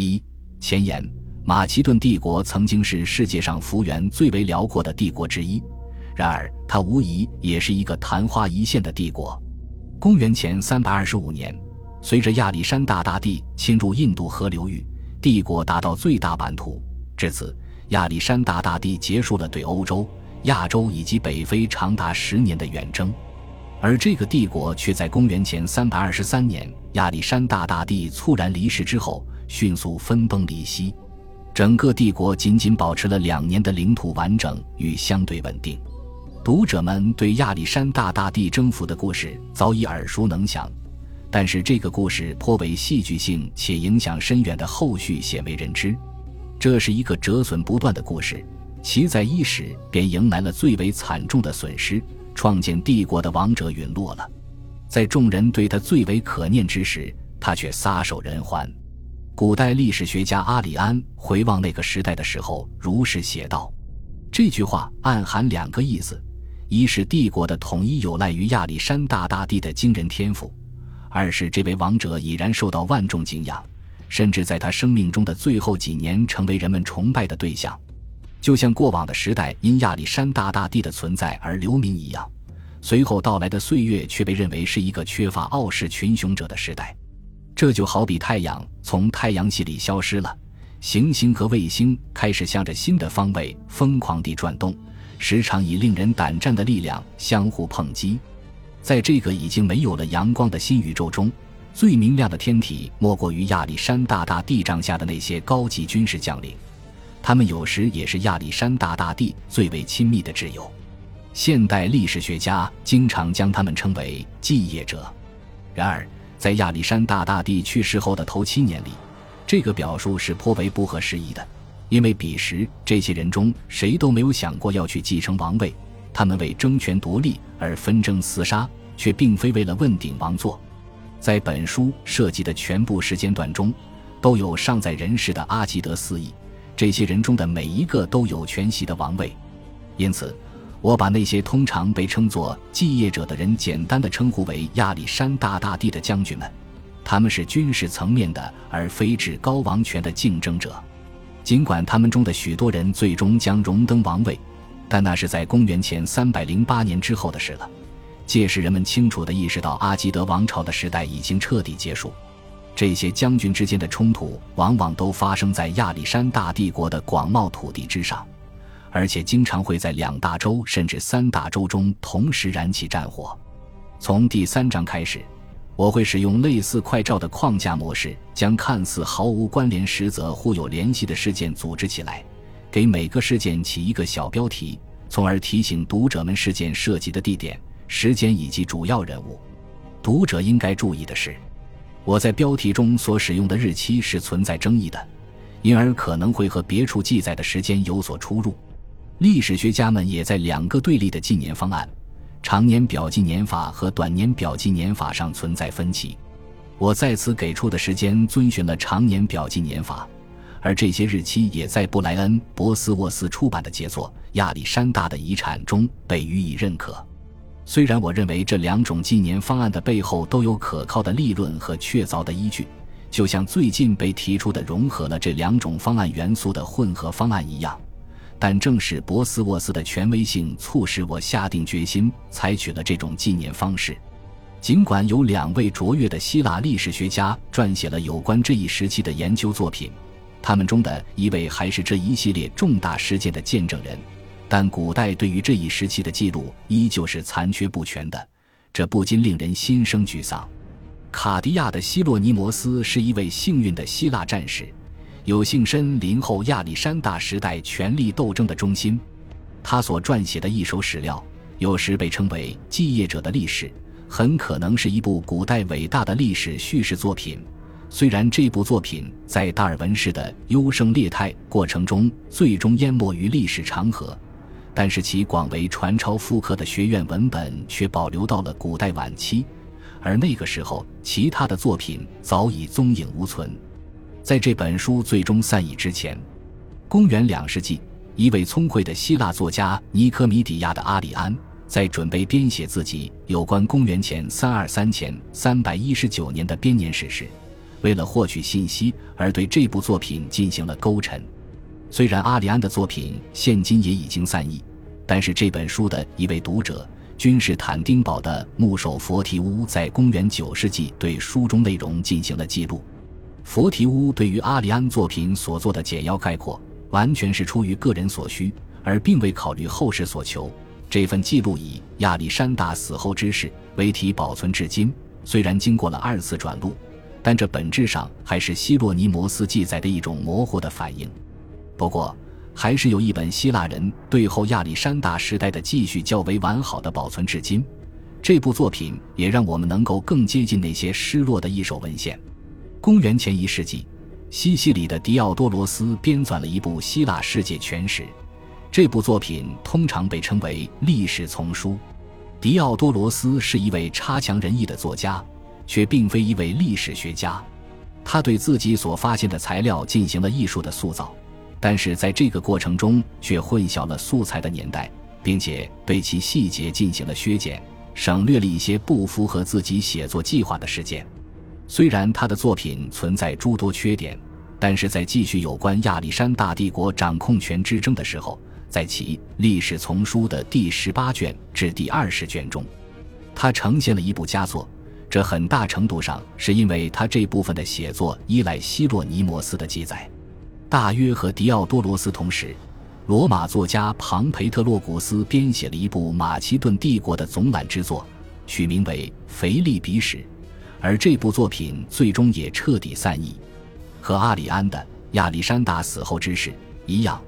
一前言：马其顿帝国曾经是世界上幅员最为辽阔的帝国之一，然而它无疑也是一个昙花一现的帝国。公元前三百二十五年，随着亚历山大大帝侵入印度河流域，帝国达到最大版图。至此，亚历山大大帝结束了对欧洲、亚洲以及北非长达十年的远征。而这个帝国却在公元前三百二十三年亚历山大大帝猝然离世之后，迅速分崩离析，整个帝国仅仅保持了两年的领土完整与相对稳定。读者们对亚历山大大帝征服的故事早已耳熟能详，但是这个故事颇为戏剧性且影响深远的后续鲜为人知。这是一个折损不断的故事，其在伊始便迎来了最为惨重的损失。创建帝国的王者陨落了，在众人对他最为可念之时，他却撒手人寰。古代历史学家阿里安回望那个时代的时候，如是写道：这句话暗含两个意思：一是帝国的统一有赖于亚历山大大帝的惊人天赋；二是这位王者已然受到万众敬仰，甚至在他生命中的最后几年成为人们崇拜的对象。就像过往的时代因亚历山大大帝的存在而留名一样，随后到来的岁月却被认为是一个缺乏傲视群雄者的时代。这就好比太阳从太阳系里消失了，行星和卫星开始向着新的方位疯狂地转动，时常以令人胆战的力量相互碰击。在这个已经没有了阳光的新宇宙中，最明亮的天体莫过于亚历山大大帝帐下的那些高级军事将领。他们有时也是亚历山大大帝最为亲密的挚友，现代历史学家经常将他们称为继业者。然而，在亚历山大大帝去世后的头七年里，这个表述是颇为不合时宜的，因为彼时这些人中谁都没有想过要去继承王位，他们为争权夺利而纷争厮杀，却并非为了问鼎王座。在本书涉及的全部时间段中，都有尚在人世的阿基德四裔。这些人中的每一个都有全息的王位，因此，我把那些通常被称作继业者的人简单的称呼为亚历山大大帝的将军们。他们是军事层面的，而非至高王权的竞争者。尽管他们中的许多人最终将荣登王位，但那是在公元前三百零八年之后的事了。届时，人们清楚地意识到阿基德王朝的时代已经彻底结束。这些将军之间的冲突往往都发生在亚历山大帝国的广袤土地之上，而且经常会在两大洲甚至三大洲中同时燃起战火。从第三章开始，我会使用类似快照的框架模式，将看似毫无关联实则互有联系的事件组织起来，给每个事件起一个小标题，从而提醒读者们事件涉及的地点、时间以及主要人物。读者应该注意的是。我在标题中所使用的日期是存在争议的，因而可能会和别处记载的时间有所出入。历史学家们也在两个对立的纪年方案——长年表纪年法和短年表纪年法上存在分歧。我在此给出的时间遵循了长年表纪年法，而这些日期也在布莱恩·博斯沃斯出版的杰作《亚历山大的遗产》中被予以认可。虽然我认为这两种纪年方案的背后都有可靠的立论和确凿的依据，就像最近被提出的融合了这两种方案元素的混合方案一样，但正是博斯沃斯的权威性促使我下定决心采取了这种纪念方式。尽管有两位卓越的希腊历史学家撰写了有关这一时期的研究作品，他们中的一位还是这一系列重大事件的见证人。但古代对于这一时期的记录依旧是残缺不全的，这不禁令人心生沮丧。卡迪亚的希洛尼摩斯是一位幸运的希腊战士，有幸身临后亚历山大时代权力斗争的中心。他所撰写的一手史料，有时被称为《继业者的历史》，很可能是一部古代伟大的历史叙事作品。虽然这部作品在达尔文式的优胜劣汰过程中最终淹没于历史长河。但是其广为传抄复刻的学院文本却保留到了古代晚期，而那个时候其他的作品早已踪影无存。在这本书最终散佚之前，公元两世纪，一位聪慧的希腊作家尼科米底亚的阿里安，在准备编写自己有关公元前三二三前三百一十九年的编年史时，为了获取信息而对这部作品进行了勾陈。虽然阿里安的作品现今也已经散佚，但是这本书的一位读者，君士坦丁堡的牧首佛提乌，在公元九世纪对书中内容进行了记录。佛提乌对于阿里安作品所做的简要概括，完全是出于个人所需，而并未考虑后世所求。这份记录以亚历山大死后之事为题保存至今，虽然经过了二次转录，但这本质上还是希洛尼摩斯记载的一种模糊的反应。不过，还是有一本希腊人对后亚历山大时代的记叙较为完好的保存至今。这部作品也让我们能够更接近那些失落的一手文献。公元前一世纪，西西里的狄奥多罗斯编纂了一部希腊世界全史。这部作品通常被称为历史丛书。狄奥多罗斯是一位差强人意的作家，却并非一位历史学家。他对自己所发现的材料进行了艺术的塑造，但是在这个过程中却混淆了素材的年代，并且对其细节进行了削减，省略了一些不符合自己写作计划的事件。虽然他的作品存在诸多缺点，但是在继续有关亚历山大帝国掌控权之争的时候。在其历史丛书的第十八卷至第二十卷中，他呈现了一部佳作。这很大程度上是因为他这部分的写作依赖希洛尼摩斯的记载。大约和狄奥多罗斯同时，罗马作家庞培特洛古斯编写了一部马其顿帝国的总览之作，取名为《腓力比史》，而这部作品最终也彻底散佚。和阿里安的亚历山大死后之事一样。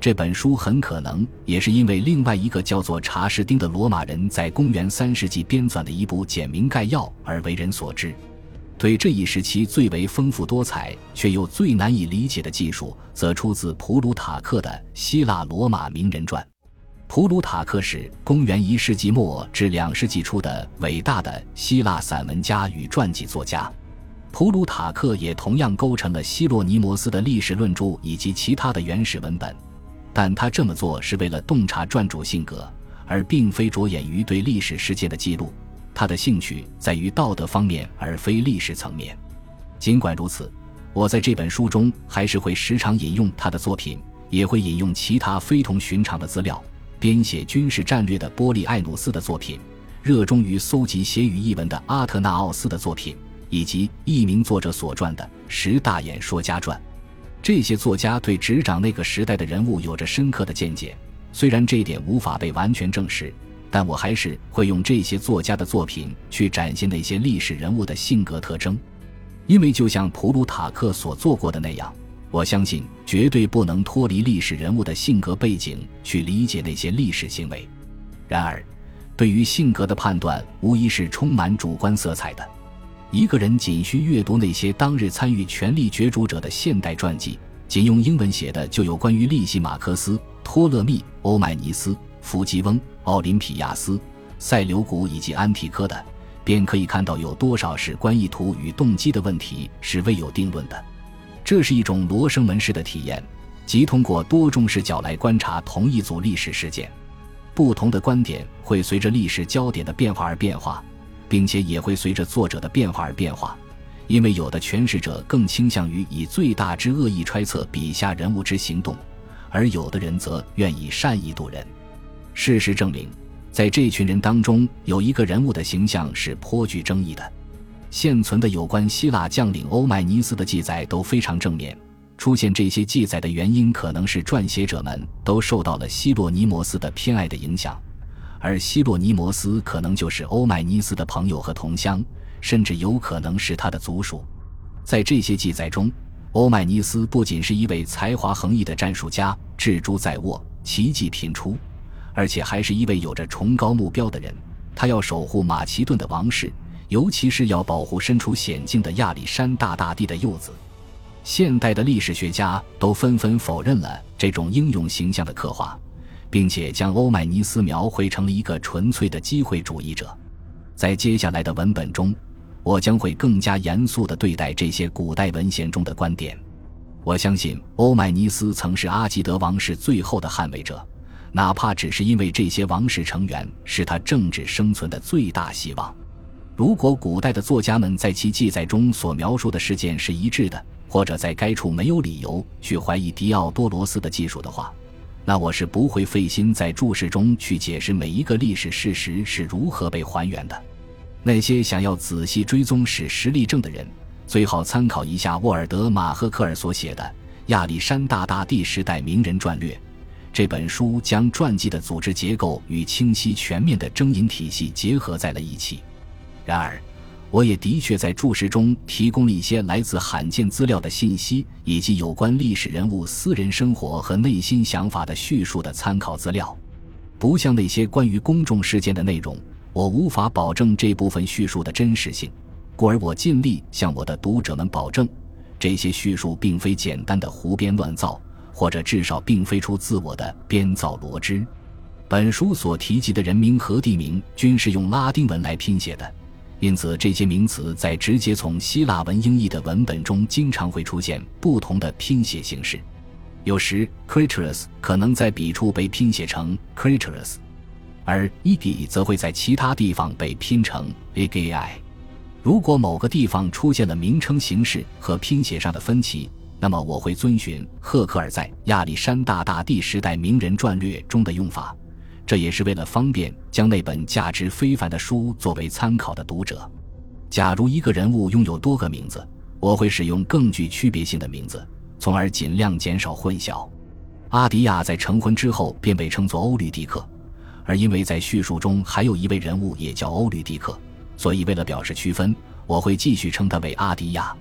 这本书很可能也是因为另外一个叫做查士丁的罗马人在公元三世纪编纂的一部简明概要而为人所知。对这一时期最为丰富多彩却又最难以理解的技术，则出自普鲁塔克的《希腊罗马名人传》。普鲁塔克是公元一世纪末至两世纪初的伟大的希腊散文家与传记作家。普鲁塔克也同样构成了希洛尼摩斯的历史论著以及其他的原始文本。但他这么做是为了洞察传主性格，而并非着眼于对历史事件的记录。他的兴趣在于道德方面，而非历史层面。尽管如此，我在这本书中还是会时常引用他的作品，也会引用其他非同寻常的资料。编写军事战略的波利艾努斯的作品，热衷于搜集写语译文的阿特纳奥斯的作品，以及一名作者所撰的《十大演说家传》。这些作家对执掌那个时代的人物有着深刻的见解，虽然这一点无法被完全证实，但我还是会用这些作家的作品去展现那些历史人物的性格特征，因为就像普鲁塔克所做过的那样，我相信绝对不能脱离历史人物的性格背景去理解那些历史行为。然而，对于性格的判断无疑是充满主观色彩的。一个人仅需阅读那些当日参与权力角逐者的现代传记，仅用英文写的就有关于利西马克斯、托勒密、欧迈尼斯、弗吉翁、奥林匹亚斯、塞琉古以及安提柯的，便可以看到有多少是关意图与动机的问题是未有定论的。这是一种罗生门式的体验，即通过多种视角来观察同一组历史事件，不同的观点会随着历史焦点的变化而变化。并且也会随着作者的变化而变化，因为有的诠释者更倾向于以最大之恶意揣测笔下人物之行动，而有的人则愿以善意度人。事实证明，在这群人当中，有一个人物的形象是颇具争议的。现存的有关希腊将领欧迈尼斯的记载都非常正面。出现这些记载的原因，可能是撰写者们都受到了希洛尼摩斯的偏爱的影响。而希洛尼摩斯可能就是欧迈尼斯的朋友和同乡，甚至有可能是他的族属。在这些记载中，欧迈尼斯不仅是一位才华横溢的战术家，智珠在握，奇迹频出，而且还是一位有着崇高目标的人。他要守护马其顿的王室，尤其是要保护身处险境的亚历山大大帝的幼子。现代的历史学家都纷纷否认了这种英勇形象的刻画。并且将欧迈尼斯描绘成了一个纯粹的机会主义者。在接下来的文本中，我将会更加严肃地对待这些古代文献中的观点。我相信欧迈尼斯曾是阿基德王室最后的捍卫者，哪怕只是因为这些王室成员是他政治生存的最大希望。如果古代的作家们在其记载中所描述的事件是一致的，或者在该处没有理由去怀疑狄奥多罗斯的技术的话，那我是不会费心在注释中去解释每一个历史事实是如何被还原的。那些想要仔细追踪史实例证的人，最好参考一下沃尔德·马赫克尔所写的《亚历山大大帝时代名人传略》。这本书将传记的组织结构与清晰全面的征引体系结合在了一起。然而，我也的确在注释中提供了一些来自罕见资料的信息，以及有关历史人物私人生活和内心想法的叙述的参考资料。不像那些关于公众事件的内容，我无法保证这部分叙述的真实性，故而我尽力向我的读者们保证，这些叙述并非简单的胡编乱造。或者至少并非出自我的编造罗织。本书所提及的人名和地名均是用拉丁文来拼写的，因此这些名词在直接从希腊文英译的文本中经常会出现不同的拼写形式。有时，Creatures 可能在笔触被拼写成 Creatures，而 eg 则会在其他地方被拼成 egi。如果某个地方出现了名称形式和拼写上的分歧，那么我会遵循赫克尔在《亚历山大大帝时代名人传略》中的用法，这也是为了方便将那本价值非凡的书作为参考的读者。假如一个人物拥有多个名字，我会使用更具区别性的名字，从而尽量减少混淆。阿迪亚在成婚之后便被称作欧律狄克，而因为在叙述中还有一位人物也叫欧律狄克，所以为了表示区分，我会继续称他为阿迪亚。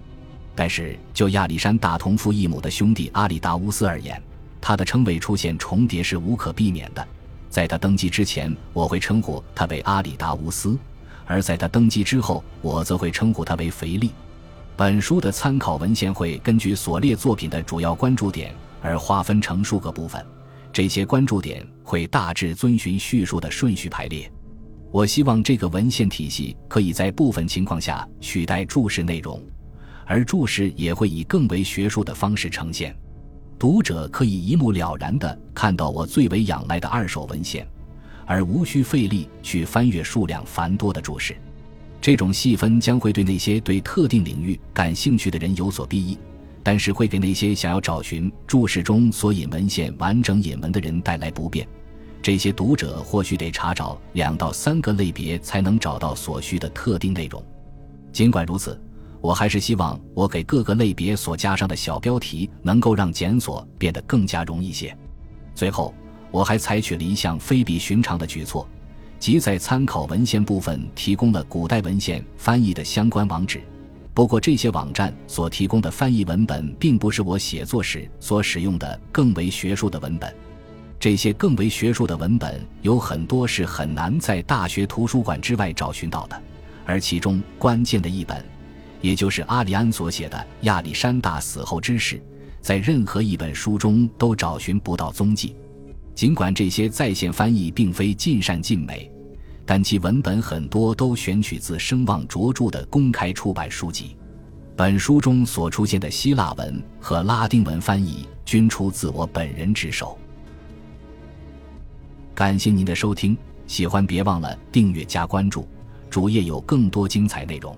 但是，就亚历山大同父异母的兄弟阿里达乌斯而言，他的称谓出现重叠是无可避免的。在他登基之前，我会称呼他为阿里达乌斯；而在他登基之后，我则会称呼他为腓力。本书的参考文献会根据所列作品的主要关注点而划分成数个部分，这些关注点会大致遵循叙述的顺序排列。我希望这个文献体系可以在部分情况下取代注释内容。而注释也会以更为学术的方式呈现，读者可以一目了然地看到我最为仰赖的二手文献，而无需费力去翻阅数量繁多的注释。这种细分将会对那些对特定领域感兴趣的人有所裨益，但是会给那些想要找寻注释中所引文献完整引文的人带来不便。这些读者或许得查找两到三个类别才能找到所需的特定内容。尽管如此。我还是希望我给各个类别所加上的小标题能够让检索变得更加容易些。最后，我还采取了一项非比寻常的举措，即在参考文献部分提供了古代文献翻译的相关网址。不过，这些网站所提供的翻译文本并不是我写作时所使用的更为学术的文本。这些更为学术的文本有很多是很难在大学图书馆之外找寻到的，而其中关键的一本。也就是阿里安所写的亚历山大死后之事，在任何一本书中都找寻不到踪迹。尽管这些在线翻译并非尽善尽美，但其文本很多都选取自声望卓著的公开出版书籍。本书中所出现的希腊文和拉丁文翻译均出自我本人之手。感谢您的收听，喜欢别忘了订阅加关注，主页有更多精彩内容。